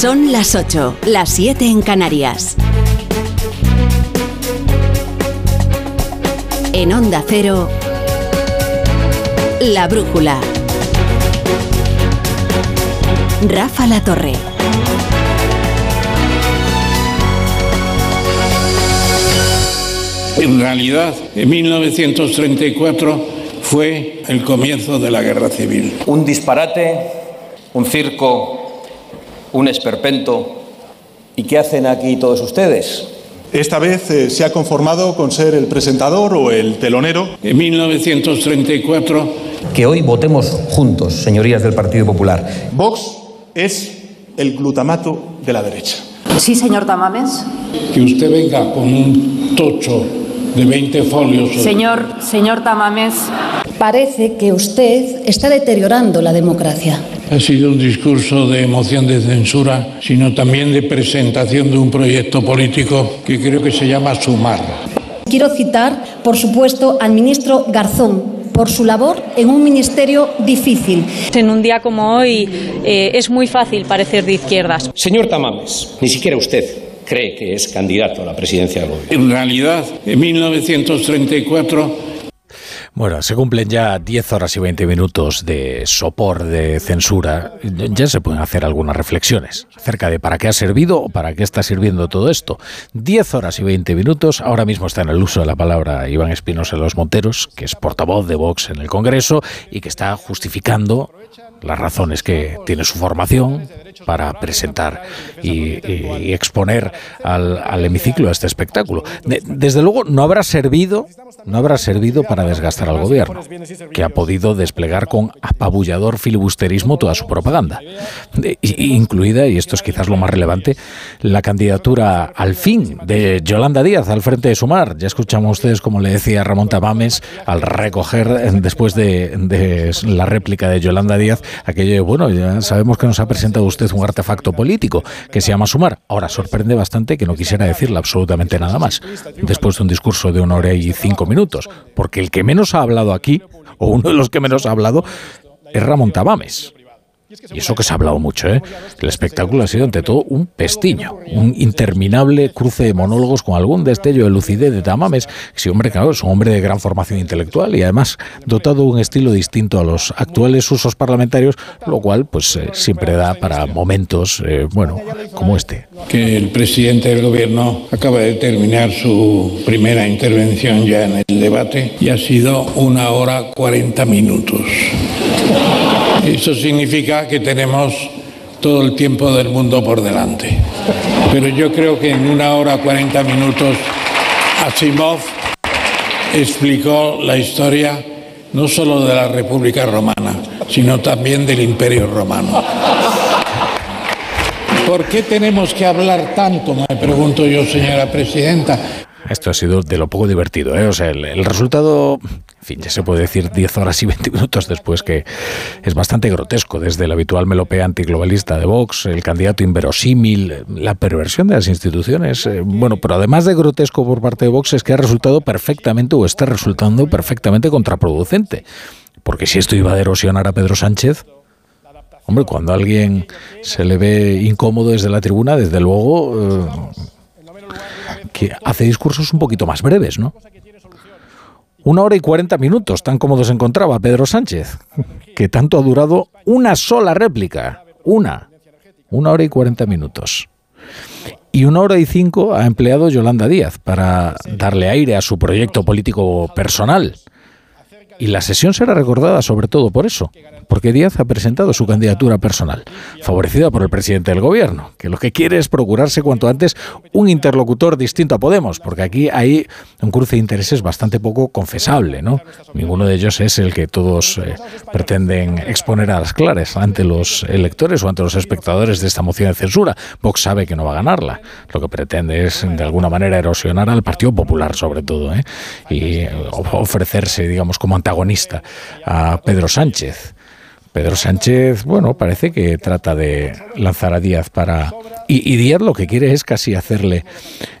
Son las 8, las 7 en Canarias. En Onda Cero, La Brújula. Rafa La Torre. En realidad, en 1934 fue el comienzo de la guerra civil. Un disparate, un circo, un esperpento. ¿Y qué hacen aquí todos ustedes? Esta vez eh, se ha conformado con ser el presentador o el telonero. En 1934. Que hoy votemos juntos, señorías del Partido Popular. Vox es el glutamato de la derecha. Sí, señor Tamames. Que usted venga con un tocho de 20 folios. Señor, señor Tamames. Parece que usted está deteriorando la democracia. Ha sido un discurso de emoción de censura, sino también de presentación de un proyecto político que creo que se llama Sumar. Quiero citar, por supuesto, al ministro Garzón, por su labor en un ministerio difícil. En un día como hoy eh, es muy fácil parecer de izquierdas. Señor Tamames, ni siquiera usted cree que es candidato a la presidencia del gobierno. En realidad, en 1934 bueno, se cumplen ya 10 horas y 20 minutos de sopor de censura. Ya se pueden hacer algunas reflexiones acerca de para qué ha servido o para qué está sirviendo todo esto. 10 horas y 20 minutos. Ahora mismo está en el uso de la palabra Iván Espinosa de los Monteros, que es portavoz de Vox en el Congreso y que está justificando las razones que tiene su formación para presentar y, exponer al, hemiciclo a este espectáculo. desde luego no habrá servido, no habrá servido para desgastar al gobierno, que ha podido desplegar con apabullador filibusterismo toda su propaganda, incluida, y esto es quizás lo más relevante, la candidatura al fin de Yolanda Díaz al frente de Sumar. Ya escuchamos ustedes, como le decía Ramón Tamames, al recoger después de, de la réplica de Yolanda Díaz, aquello, bueno, ya sabemos que nos ha presentado usted un artefacto político que se llama Sumar. Ahora sorprende bastante que no quisiera decirle absolutamente nada más, después de un discurso de una hora y cinco minutos, porque el que menos ha hablado aquí, o uno de los que menos ha hablado, es Ramón Tamames. Y eso que se ha hablado mucho, ¿eh? El espectáculo ha sido ante todo un pestiño, un interminable cruce de monólogos con algún destello de lucidez de Tamames. Sí, hombre, claro, es un hombre de gran formación intelectual y además dotado de un estilo distinto a los actuales usos parlamentarios, lo cual pues eh, siempre da para momentos, eh, bueno, como este. Que el presidente del gobierno acaba de terminar su primera intervención ya en el debate y ha sido una hora cuarenta minutos. Eso significa que tenemos todo el tiempo del mundo por delante. Pero yo creo que en una hora cuarenta minutos Asimov explicó la historia no solo de la República Romana, sino también del Imperio Romano. ¿Por qué tenemos que hablar tanto? Me pregunto yo, señora presidenta. Esto ha sido de lo poco divertido, ¿eh? O sea, el, resultado, en fin, ya se puede decir 10 horas y 20 minutos después que es bastante grotesco, desde el habitual melopea antiglobalista de Vox, el candidato inverosímil, la perversión de las instituciones. Eh, bueno, pero además de grotesco por parte de Vox es que ha resultado perfectamente o está resultando perfectamente contraproducente. Porque si esto iba a erosionar a Pedro Sánchez, hombre, cuando a alguien se le ve incómodo desde la tribuna, desde luego... Eh, que hace discursos un poquito más breves, ¿no? Una hora y cuarenta minutos, tan cómodo se encontraba Pedro Sánchez, que tanto ha durado una sola réplica. Una. Una hora y cuarenta minutos. Y una hora y cinco ha empleado Yolanda Díaz para darle aire a su proyecto político personal. Y la sesión será recordada sobre todo por eso, porque Díaz ha presentado su candidatura personal, favorecida por el presidente del gobierno, que lo que quiere es procurarse cuanto antes un interlocutor distinto a Podemos, porque aquí hay un cruce de intereses bastante poco confesable, ¿no? Ninguno de ellos es el que todos eh, pretenden exponer a las claras ante los electores o ante los espectadores de esta moción de censura. Vox sabe que no va a ganarla. Lo que pretende es, de alguna manera, erosionar al Partido Popular, sobre todo, ¿eh? y ofrecerse, digamos, como antagonista a Pedro Sánchez. Pedro Sánchez, bueno, parece que trata de lanzar a Díaz para... Y, Díaz lo que quiere es casi hacerle,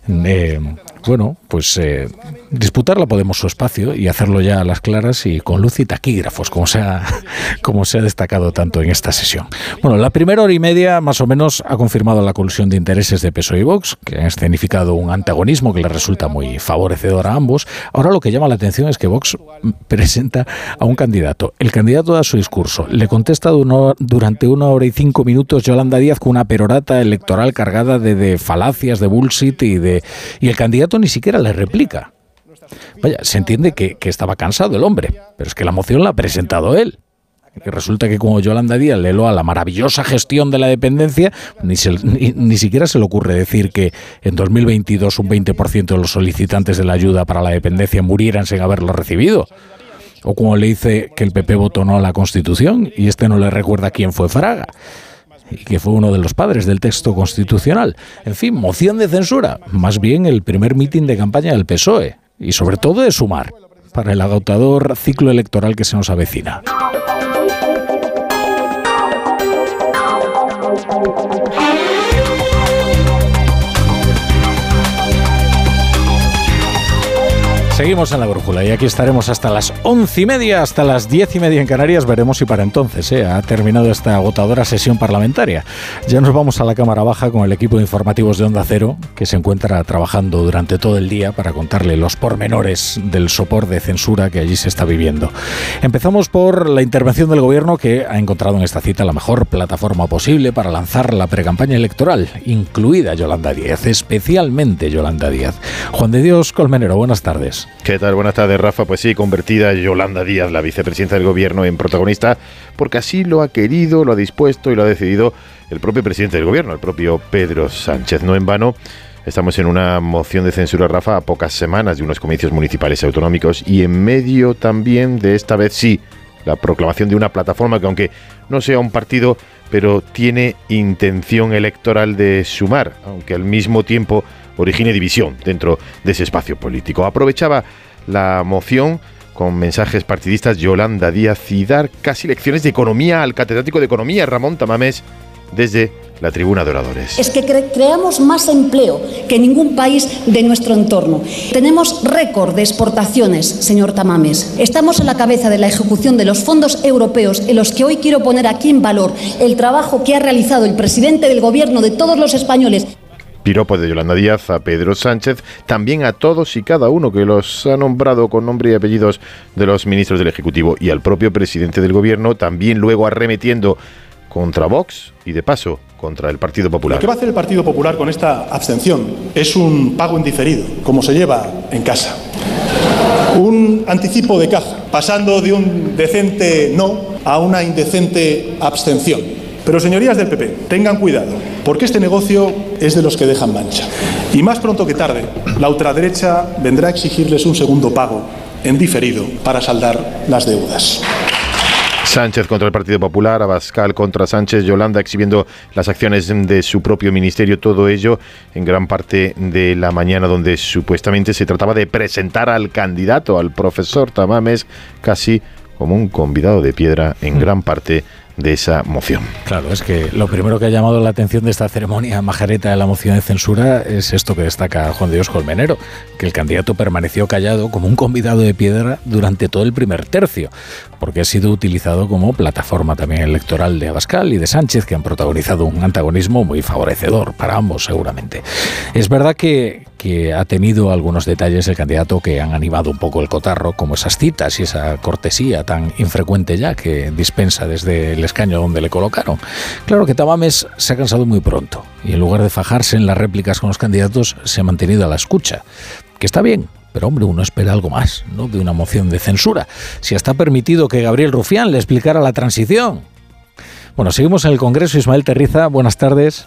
eh, bueno, pues eh, disputarla Podemos su espacio y hacerlo ya a las claras y con luz y taquígrafos, como se, ha, como se ha destacado tanto en esta sesión. Bueno, la primera hora y media más o menos ha confirmado la colusión de intereses de PSOE y Vox, que han escenificado un antagonismo que le resulta muy favorecedor a ambos. Ahora lo que llama la atención es que Vox presenta a un candidato. El candidato da su discurso, le contesta durante una hora y cinco minutos Yolanda Díaz con una perorata electoral cargada de, de falacias, de bullshit y de y el candidato ni siquiera le replica. Vaya, se entiende que, estaba cansado el hombre, pero es que la moción la ha presentado él. Que resulta que como Yolanda Díaz le a la maravillosa gestión de la dependencia, ni, ni, siquiera se le ocurre decir que en 2022 un 20% de los solicitantes de la ayuda para la dependencia murieran sin haberlo recibido. O como le dice que el PP votó no a la Constitución y este no le recuerda quién fue Fraga y que fue uno de los padres del texto constitucional. En fin, moción de censura, más bien el primer mitin de campaña del PSOE, y sobre todo de sumar para el agotador ciclo electoral que se nos avecina. Seguimos en la brújula y aquí estaremos hasta las once y media, hasta las diez y media en Canarias. Veremos si para entonces ¿eh? ha terminado esta agotadora sesión parlamentaria. Ya nos vamos a la Cámara Baja con el equipo de informativos de Onda Cero, que se encuentra trabajando durante todo el día para contarle los pormenores del sopor de censura que allí se está viviendo. Empezamos por la intervención del gobierno que ha encontrado en esta cita la mejor plataforma posible para lanzar la precampaña electoral, incluida Yolanda Díaz, especialmente Yolanda Díaz. Juan de Dios Colmenero, buenas tardes. ¿Qué tal? Buenas tardes, Rafa. Pues sí, convertida Yolanda Díaz, la vicepresidenta del gobierno, en protagonista, porque así lo ha querido, lo ha dispuesto y lo ha decidido el propio presidente del gobierno, el propio Pedro Sánchez. No en vano. Estamos en una moción de censura, Rafa, a pocas semanas de unos comicios municipales y autonómicos y en medio también de esta vez sí la proclamación de una plataforma que aunque no sea un partido, pero tiene intención electoral de sumar, aunque al mismo tiempo origine división dentro de ese espacio político. Aprovechaba la moción con mensajes partidistas Yolanda Díaz y dar casi lecciones de economía al catedrático de economía Ramón Tamamés desde la tribuna de oradores. Es que creamos más empleo que ningún país de nuestro entorno. Tenemos récord de exportaciones, señor Tamames. Estamos a la cabeza de la ejecución de los fondos europeos en los que hoy quiero poner aquí en valor el trabajo que ha realizado el presidente del Gobierno de todos los españoles piropo de Yolanda Díaz a Pedro Sánchez, también a todos y cada uno que los ha nombrado con nombre y apellidos de los ministros del Ejecutivo y al propio presidente del Gobierno, también luego arremetiendo contra Vox y de paso contra el Partido Popular. Lo que va a hacer el Partido Popular con esta abstención es un pago indiferido, como se lleva en casa. Un anticipo de caja, pasando de un decente no a una indecente abstención. Pero señorías del PP, tengan cuidado, porque este negocio es de los que dejan mancha. Y más pronto que tarde, la ultraderecha vendrá a exigirles un segundo pago en diferido para saldar las deudas. Sánchez contra el Partido Popular, Abascal contra Sánchez, Yolanda exhibiendo las acciones de su propio ministerio, todo ello en gran parte de la mañana donde supuestamente se trataba de presentar al candidato, al profesor Tamames, casi como un convidado de piedra en mm. gran parte de esa moción. Claro, es que lo primero que ha llamado la atención de esta ceremonia majareta de la moción de censura es esto que destaca Juan Dios Colmenero, que el candidato permaneció callado como un convidado de piedra durante todo el primer tercio, porque ha sido utilizado como plataforma también electoral de Abascal y de Sánchez, que han protagonizado un antagonismo muy favorecedor para ambos seguramente. Es verdad que, que ha tenido algunos detalles el candidato que han animado un poco el cotarro, como esas citas y esa cortesía tan infrecuente ya que dispensa desde el escaño donde le colocaron. Claro que Tamames se ha cansado muy pronto y en lugar de fajarse en las réplicas con los candidatos se ha mantenido a la escucha, que está bien, pero hombre, uno espera algo más, ¿no? De una moción de censura. Si está permitido que Gabriel Rufián le explicara la transición. Bueno, seguimos en el Congreso. Ismael Terriza, buenas tardes.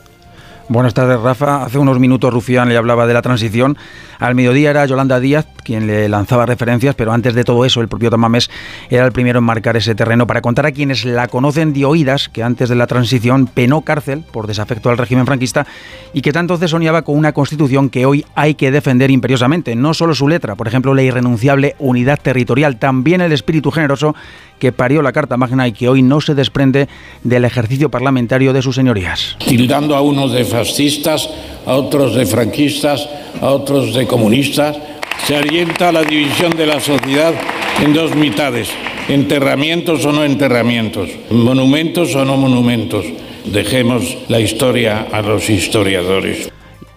Buenas tardes, Rafa. Hace unos minutos Rufián le hablaba de la transición. Al mediodía era Yolanda Díaz quien le lanzaba referencias, pero antes de todo eso, el propio Tamames era el primero en marcar ese terreno para contar a quienes la conocen de oídas que antes de la transición penó cárcel por desafecto al régimen franquista y que tanto soñaba con una constitución que hoy hay que defender imperiosamente. No solo su letra, por ejemplo, la irrenunciable unidad territorial, también el espíritu generoso que parió la Carta Magna y que hoy no se desprende del ejercicio parlamentario de sus señorías. Tildando a unos de fascistas, a otros de franquistas, a otros de comunistas, se orienta la división de la sociedad en dos mitades, enterramientos o no enterramientos, monumentos o no monumentos. Dejemos la historia a los historiadores.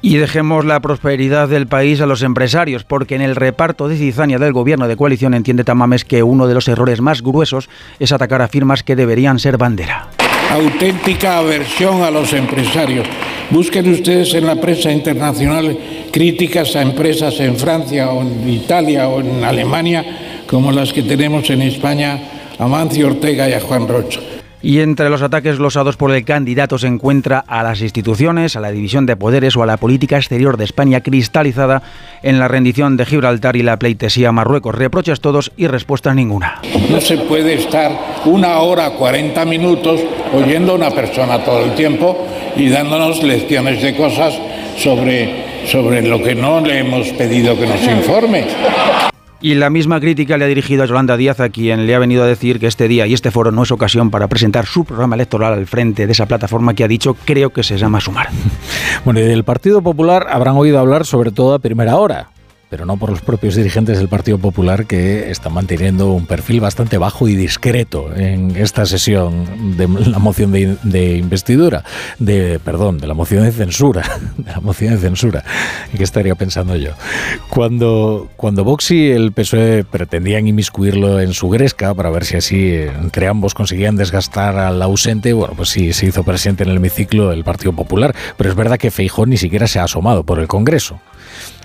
Y dejemos la prosperidad del país a los empresarios, porque en el reparto de cizaña del gobierno de coalición entiende Tamames que uno de los errores más gruesos es atacar a firmas que deberían ser bandera. Auténtica aversión a los empresarios. Busquen ustedes en la prensa internacional críticas a empresas en Francia o en Italia o en Alemania como las que tenemos en España a Mancio Ortega y a Juan Rocha. Y entre los ataques losados por el candidato se encuentra a las instituciones, a la división de poderes o a la política exterior de España cristalizada en la rendición de Gibraltar y la pleitesía Marruecos. Reproches todos y respuesta ninguna. No se puede estar una hora, 40 minutos oyendo a una persona todo el tiempo y dándonos lecciones de cosas sobre, sobre lo que no le hemos pedido que nos informe. Y la misma crítica le ha dirigido a Yolanda Díaz, a quien le ha venido a decir que este día y este foro no es ocasión para presentar su programa electoral al frente de esa plataforma que ha dicho creo que se llama Sumar. Bueno, y del Partido Popular habrán oído hablar sobre todo a primera hora pero no por los propios dirigentes del Partido Popular que están manteniendo un perfil bastante bajo y discreto en esta sesión de la moción de, investidura, de perdón, de la moción de censura, de la moción de censura. ¿En qué estaría pensando yo? Cuando, cuando Vox y el PSOE pretendían inmiscuirlo en su gresca para ver si así entre ambos conseguían desgastar al ausente, bueno, pues sí, se hizo presente en el hemiciclo el Partido Popular, pero es verdad que Feijón ni siquiera se ha asomado por el Congreso.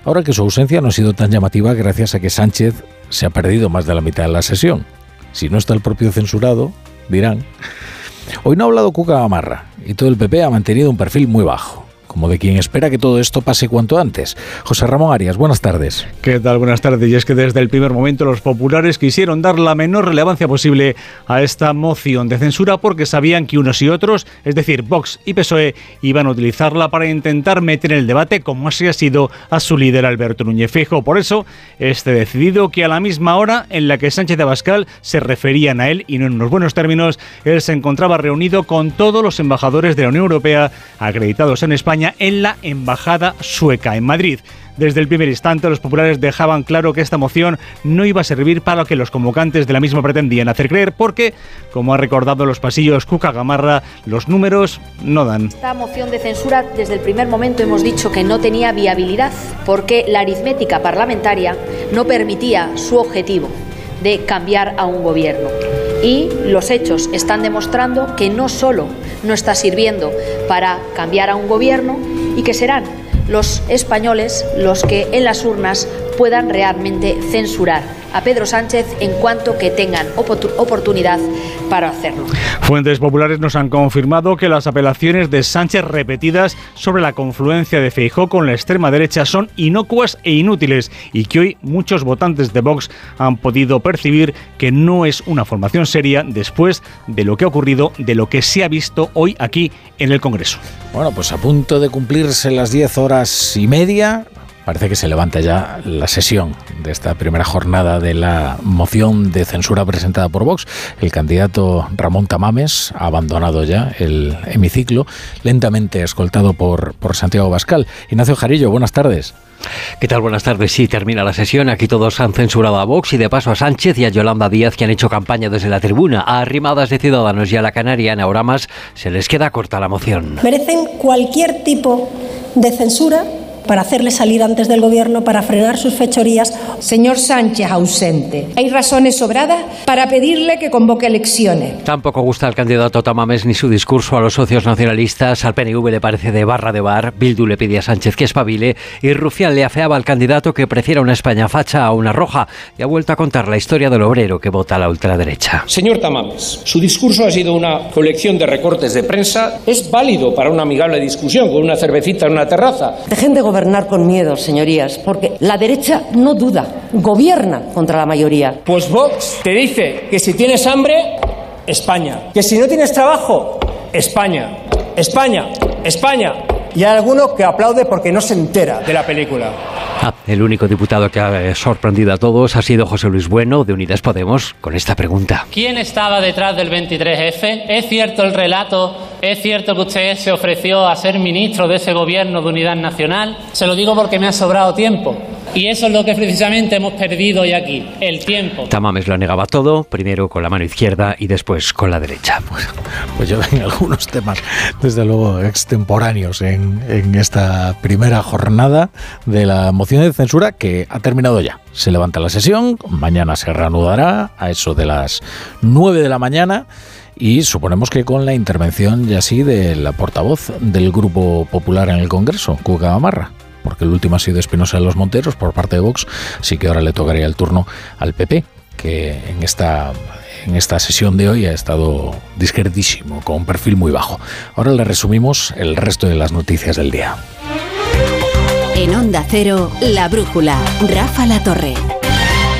Ahora que su ausencia no ha sido tan llamativa gracias a que Sánchez se ha perdido más de la mitad de la sesión. Si no está el propio censurado, dirán. Hoy no ha hablado Cuca Gamarra y todo el PP ha mantenido un perfil muy bajo como de quien espera que todo esto pase cuanto antes. José Ramón Arias, buenas tardes. ¿Qué tal? Buenas tardes. Y es que desde el primer momento los populares quisieron dar la menor relevancia posible a esta moción de censura porque sabían que unos y otros, es decir, Vox y PSOE, iban a utilizarla para intentar meter en el debate, como así ha sido a su líder Alberto Núñez Fijo. Por eso, este decidido que a la misma hora en la que Sánchez de Abascal se referían a él y no en unos buenos términos, él se encontraba reunido con todos los embajadores de la Unión Europea acreditados en España en la Embajada sueca en Madrid. Desde el primer instante, los populares dejaban claro que esta moción no iba a servir para lo que los convocantes de la misma pretendían hacer creer, porque, como ha recordado los pasillos Cuca Gamarra, los números no dan. Esta moción de censura, desde el primer momento hemos dicho que no tenía viabilidad, porque la aritmética parlamentaria no permitía su objetivo de cambiar a un gobierno. Y los hechos están demostrando que no solo no está sirviendo para cambiar a un gobierno y que serán los españoles los que en las urnas puedan realmente censurar a Pedro Sánchez en cuanto que tengan oportunidad para hacerlo. Fuentes populares nos han confirmado que las apelaciones de Sánchez repetidas sobre la confluencia de Feijó con la extrema derecha son inocuas e inútiles y que hoy muchos votantes de Vox han podido percibir que no es una formación seria después de lo que ha ocurrido, de lo que se ha visto hoy aquí en el Congreso. Bueno, pues a punto de cumplirse las 10 horas y media, parece que se levanta ya la sesión de esta primera jornada de la moción de censura presentada por Vox. El candidato Ramón Tamames ha abandonado ya el hemiciclo, lentamente escoltado por, por Santiago Bascal. Ignacio Jarillo, buenas tardes. ¿Qué tal? Buenas tardes. Sí, termina la sesión. Aquí todos han censurado a Vox y de paso a Sánchez y a Yolanda Díaz que han hecho campaña desde la tribuna. A arrimadas de Ciudadanos y a la Canaria en ahora más se les queda corta la moción. Merecen cualquier tipo de censura para hacerle salir antes del gobierno, para frenar sus fechorías. Señor Sánchez ausente, hay razones sobradas para pedirle que convoque elecciones. Tampoco gusta al candidato Tamames ni su discurso a los socios nacionalistas. Al PNV le parece de barra de bar. Bildu le pide a Sánchez que espabile y Rufián le afeaba al candidato que prefiera una España facha a una roja y ha vuelto a contar la historia del obrero que vota a la ultraderecha. Señor Tamames, su discurso ha sido una colección de recortes de prensa. Es válido para una amigable discusión con una cervecita en una terraza. Dejen de gobernar con miedo, señorías, porque la derecha no duda, gobierna contra la mayoría. Pues Vox te dice que si tienes hambre, España. Que si no tienes trabajo, España. España, España. Y hay alguno que aplaude porque no se entera de la película. A El único diputado que ha sorprendido a todos ha sido José Luis Bueno, de Unidas Podemos, con esta pregunta. ¿Quién estaba detrás del 23F? ¿Es cierto el relato? ¿Es cierto que usted se ofreció a ser ministro de ese gobierno de unidad nacional? Se lo digo porque me ha sobrado tiempo. Y eso es lo que precisamente hemos perdido hoy aquí, el tiempo. Tamames lo negaba todo, primero con la mano izquierda y después con la derecha. Pues, pues yo tengo algunos temas, desde luego, extemporáneos en, en esta primera jornada de la moción de censura que ha terminado ya. Se levanta la sesión, mañana se reanudará a eso de las 9 de la mañana y suponemos que con la intervención ya sí de la portavoz del Grupo Popular en el Congreso, Cuca Gamarra porque el último ha sido Espinosa de los Monteros por parte de Vox, sí que ahora le tocaría el turno al PP, que en esta en esta sesión de hoy ha estado discretísimo, con un perfil muy bajo. Ahora le resumimos el resto de las noticias del día. En Onda Cero, La Brújula, Rafa La Torre.